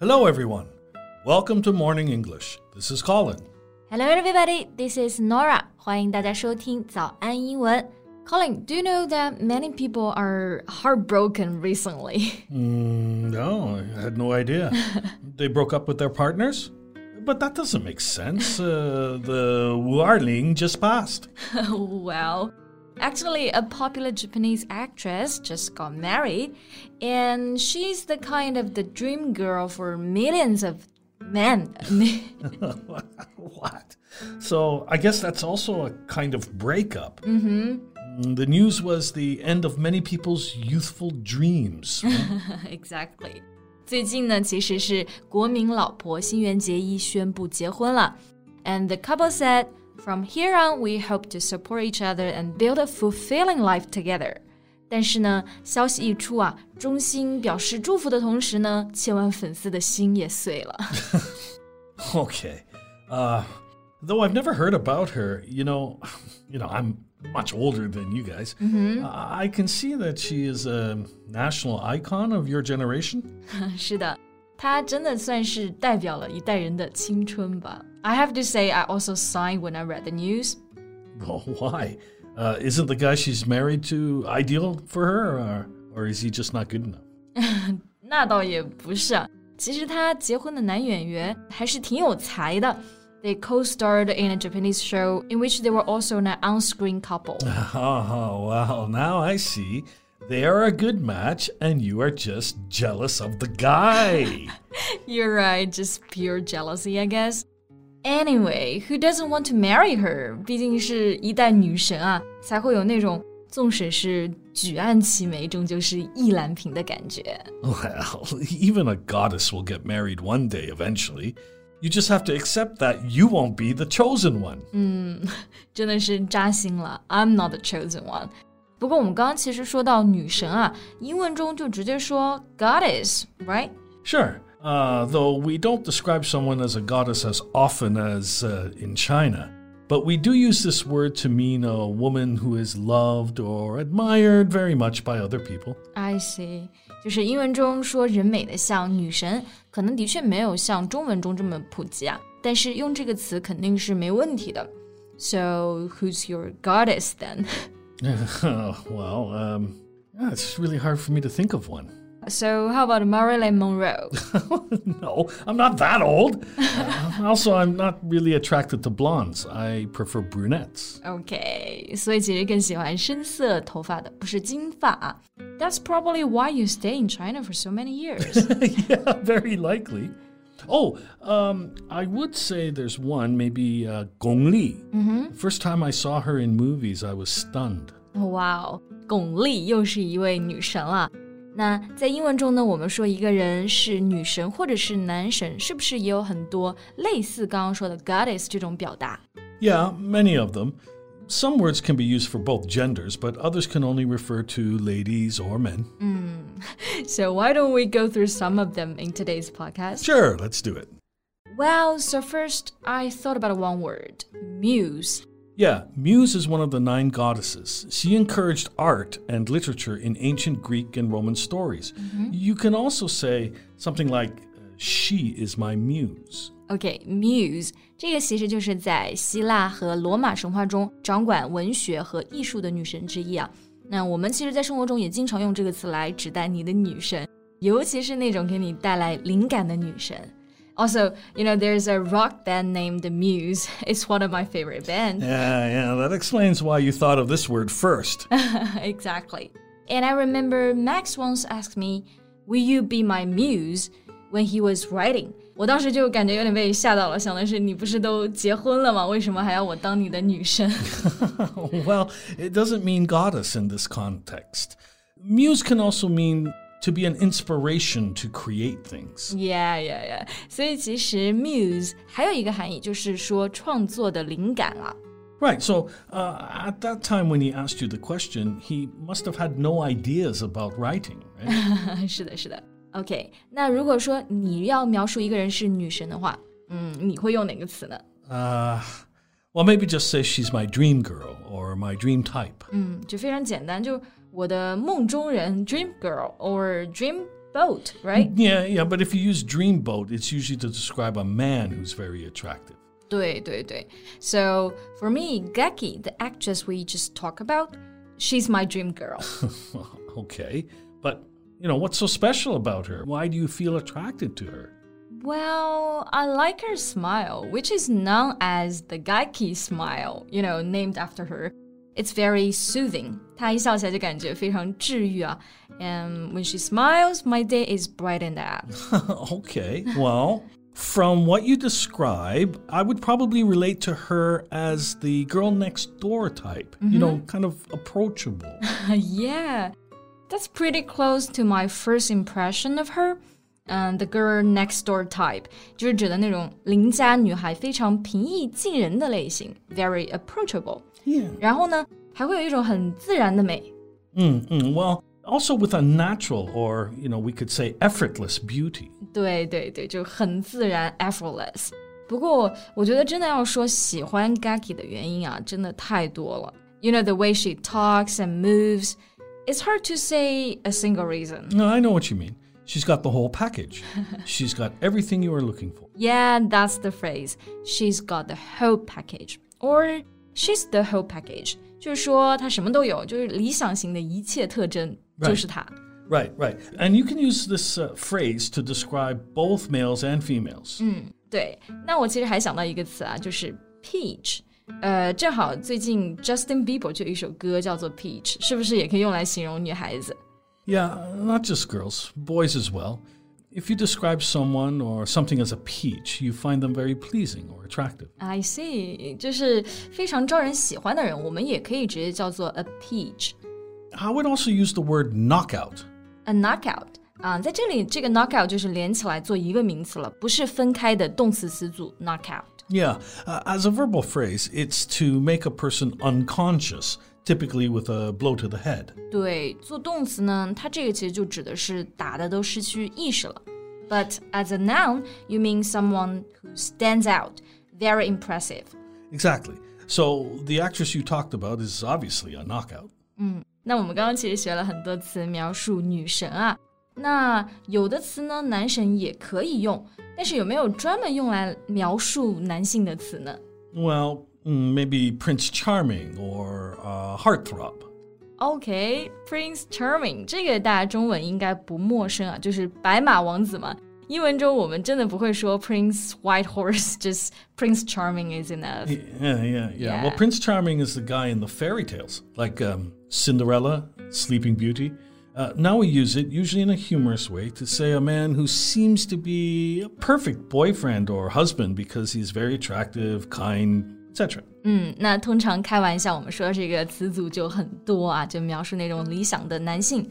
Hello, everyone. Welcome to Morning English. This is Colin. Hello, everybody. This is Norah. 欢迎大家收听早安英文。Colin, do you know that many people are heartbroken recently? Mm, no, I had no idea. they broke up with their partners? But that doesn't make sense. Uh, the ling just passed. well, actually, a popular Japanese actress just got married, and she's the kind of the dream girl for millions of men. what? So I guess that's also a kind of breakup. Mm-hmm. The news was the end of many people's youthful dreams. exactly. 最近呢，其实是国民老婆新垣结衣宣布结婚了，and the couple said, "From here on, we hope to support each other and build a fulfilling life together." 但是呢，消息一出啊，衷心表示祝福的同时呢，千万粉丝的心也碎了。okay, uh, though I've never heard about her, you know, you know, I'm much older than you guys. Mm-hmm. I can see that she is a national icon of your generation. 是的，她真的算是代表了一代人的青春吧。 I have to say, I also sighed when I read the news. Well, why? Uh, isn't the guy she's married to ideal for her, or, or is he just not good enough? 那倒也不是啊，其实她结婚的男演员还是挺有才的。they co starred in a Japanese show in which they were also an on screen couple. Oh, well, now I see. They are a good match, and you are just jealous of the guy. You're right, just pure jealousy, I guess. Anyway, who doesn't want to marry her? 毕竟是一代女神啊，才会有那种纵使是举案齐眉，终究是意难平的感觉。Well, even a goddess will get married one day eventually. You just have to accept that you won't be the chosen one. 嗯，真的是扎心了。I'm not the chosen one. 不过我们刚刚其实说到女神啊，英文中就直接说 goddess, right? Sure. Uh, though we don't describe someone as a goddess as often as uh, in China. But we do use this word to mean a woman who is loved or admired very much by other people. I see. 就是英文中说人美的像女神，可能的确没有像中文中这么普及啊。但是用这个词肯定是没问题的。So who's your goddess then? well, um, yeah, it's really hard for me to think of one. So, how about Marilyn Monroe? no, I'm not that old. Uh, also, I'm not really attracted to blondes. I prefer brunettes. Okay, 所以其实更喜欢深色头发的，不是金发啊。That's probably why you stay in China for so many years. yeah, very likely. Oh, um, I would say there's one, maybe uh, Gong Li. Mm-hmm. First time I saw her in movies, I was stunned. Wow, 巩俐又是一位女神了。 那在英文中呢，我们说一个人是女神或者是男神，是不是也有很多类似刚刚说的 goddess 这种表达？Yeah, many of them. Some words can be used for both genders, but others can only refer to ladies or men. Mm. So why don't we go through some of them in today's podcast? Sure, let's do it. Well, so first I thought about one word, muse. Yeah, Muse is one of the nine goddesses. She encouraged art and literature in ancient Greek and Roman stories. Mm-hmm. You can also say something like, She is my muse. Okay, muse 这个其实就是在希腊和罗马神话中掌管文学和艺术的女神之一啊。那我们其实，在生活中也经常用这个词来指代你的女神，尤其是那种给你带来灵感的女神。 also, you know, there's a rock band named The Muse. It's one of my favorite bands. Yeah, yeah, that explains why you thought of this word first. exactly. And I remember Max once asked me, Will you be my muse? when he was writing. 我当时就感觉有点被吓到了，想的是你不是都结婚了吗？为什么还要我当你的女神？Well, it doesn't mean goddess in this context. Muse can also mean to be an inspiration to create things. Yeah, yeah, yeah. 所以其实 muse 还有一个含义就是说创作的灵感啊。Right. So uh, at that time when he asked you the question, he must have had no ideas about writing. Right? 是的，是的。OK，那如果说你要描述一个人是女神的话，嗯，你会用哪个词呢？Uh, well, maybe just say she's my dream girl or my dream type. 嗯，就非常简单，就 我的梦中人 dream girl or dream boat, right? Yeah, yeah, but if you use dream boat, it's usually to describe a man who's very attractive. 对对对. So for me, Gakki, the actress we just talked about, she's my dream girl. okay, but you know, what's so special about her? Why do you feel attracted to her? Well, I like her smile, which is known as the Gakki smile, you know, named after her. It's very soothing. 她一笑起来就感觉非常治愈啊。And when she smiles, my day is brightened up. okay, well, from what you describe, I would probably relate to her as the girl next door type. Mm -hmm. You know, mm-hmm. kind of approachable. yeah, that's pretty close to my first impression of her. 嗯、uh,，the girl next door type 就是指的那种邻家女孩，非常平易近人的类型，very type 就是指的那种邻家女孩，非常平易近人的类型，very approachable。Yeah。然后呢，还会有一种很自然的美。嗯嗯，Well, also with a natural or you know we could say effortless beauty。对对对，就很自然，effortless。不过我觉得真的要说喜欢 Gakki 的原因啊，真的太多了。You know the way she talks and moves. It's hard to say a single reason. No, I know what you mean. She's got the whole package. She's got everything you are looking for. Yeah, that's the phrase. She's got the whole package. Or she's the whole package. 就是说她什么都有，就是理想型的一切特征就是她。Right, right. And you can use this uh, phrase to describe both males and females. 嗯，对。那我其实还想到一个词啊，就是 peach。呃，正好最近 Justin Bieber 就有一首歌叫做 Peach，是不是也可以用来形容女孩子 ？yeah, not just girls, boys as well. If you describe someone or something as a peach, you find them very pleasing or attractive. I see，就是非常招人喜欢的人，我们也可以直接叫做 a peach. I would also use the word knockout. A knockout 啊，在这里这个 knockout 就是连起来做一个名词了，不是分开的动词词组 knockout。Yeah, uh, as a verbal phrase, it's to make a person unconscious typically with a blow to the head. 对，做动词呢，它这个其实就指的是打的都失去意识了。But as a noun, you mean someone who stands out, very impressive. Exactly. So the actress you talked about is obviously a knockout. 嗯，那我们刚刚其实学了很多词描述女神啊。那有的词呢，男神也可以用，但是有没有专门用来描述男性的词呢？Well, Mm, maybe Prince Charming or uh, Heartthrob. Okay, Prince Charming 这个大家中文应该不陌生啊，就是白马王子嘛。英文中我们真的不会说 Prince White Horse, just Prince Charming is enough. Yeah, yeah, yeah. yeah. Well, Prince Charming is the guy in the fairy tales, like um, Cinderella, Sleeping Beauty. Uh, now we use it, usually in a humorous way, to say a man who seems to be a perfect boyfriend or husband because he's very attractive, kind, etc. 嗯，那通常开玩笑，我们说这个词组就很多啊，就描述那种理想的男性。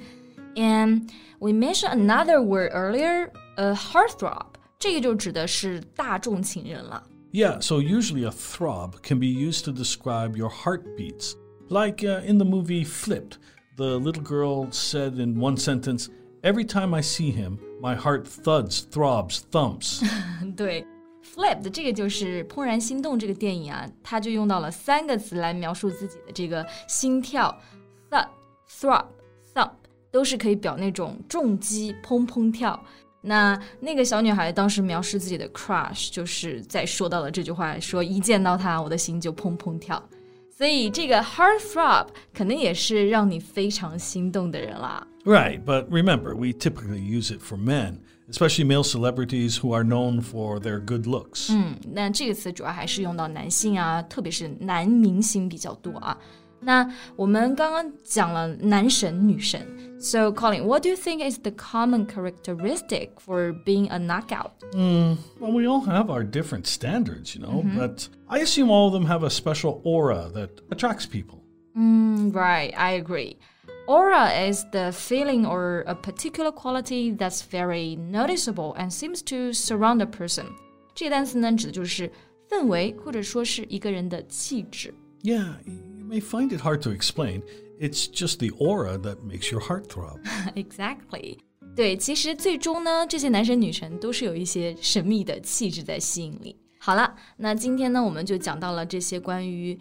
And we mentioned another word earlier, a heartthrob. 这个就指的是大众情人了。Yeah, so usually a throb can be used to describe your heartbeats. Like uh, in the movie Flipped, the little girl said in one sentence, Every time I see him, my heart thuds, throbs, thumps. 对。 Flip 的这个就是《怦然心动》这个电影啊，它就用到了三个词来描述自己的这个心跳，thud、throb、thump，都是可以表那种重击，砰砰跳。那那个小女孩当时描述自己的 crush，就是在说到了这句话，说一见到他，我的心就砰砰跳。所以这个 heart throb 肯定也是让你非常心动的人啦。Right, but remember, we typically use it for men especially male celebrities who are known for their good looks. 嗯，那这个词主要还是用到男性啊，特别是男明星比较多啊。那我们刚刚讲了男神、女神。So, Colin, what do you think is the common characteristic for being a knockout? Mm, well, we all have our different standards, you know, mm -hmm. but I assume all of them have a special aura that attracts people. Mm, right, I agree. Aura is the feeling or a particular quality that's very noticeable and seems to surround a person. 这个单词呢，指的就是氛围或者说是一个人的气质。Yeah, you may find it hard to explain. It's just the aura that makes your heart throb. exactly. 对，其实最终呢，这些男神女神都是有一些神秘的气质在吸引力。好了，那今天呢，我们就讲到了这些关于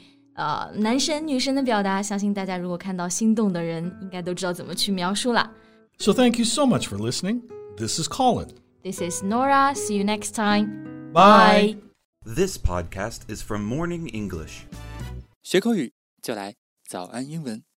so thank you so much for listening. This is Colin. This is Norah. See you next time. Bye. Bye. This podcast is from Morning English. 学口语就来早安英文。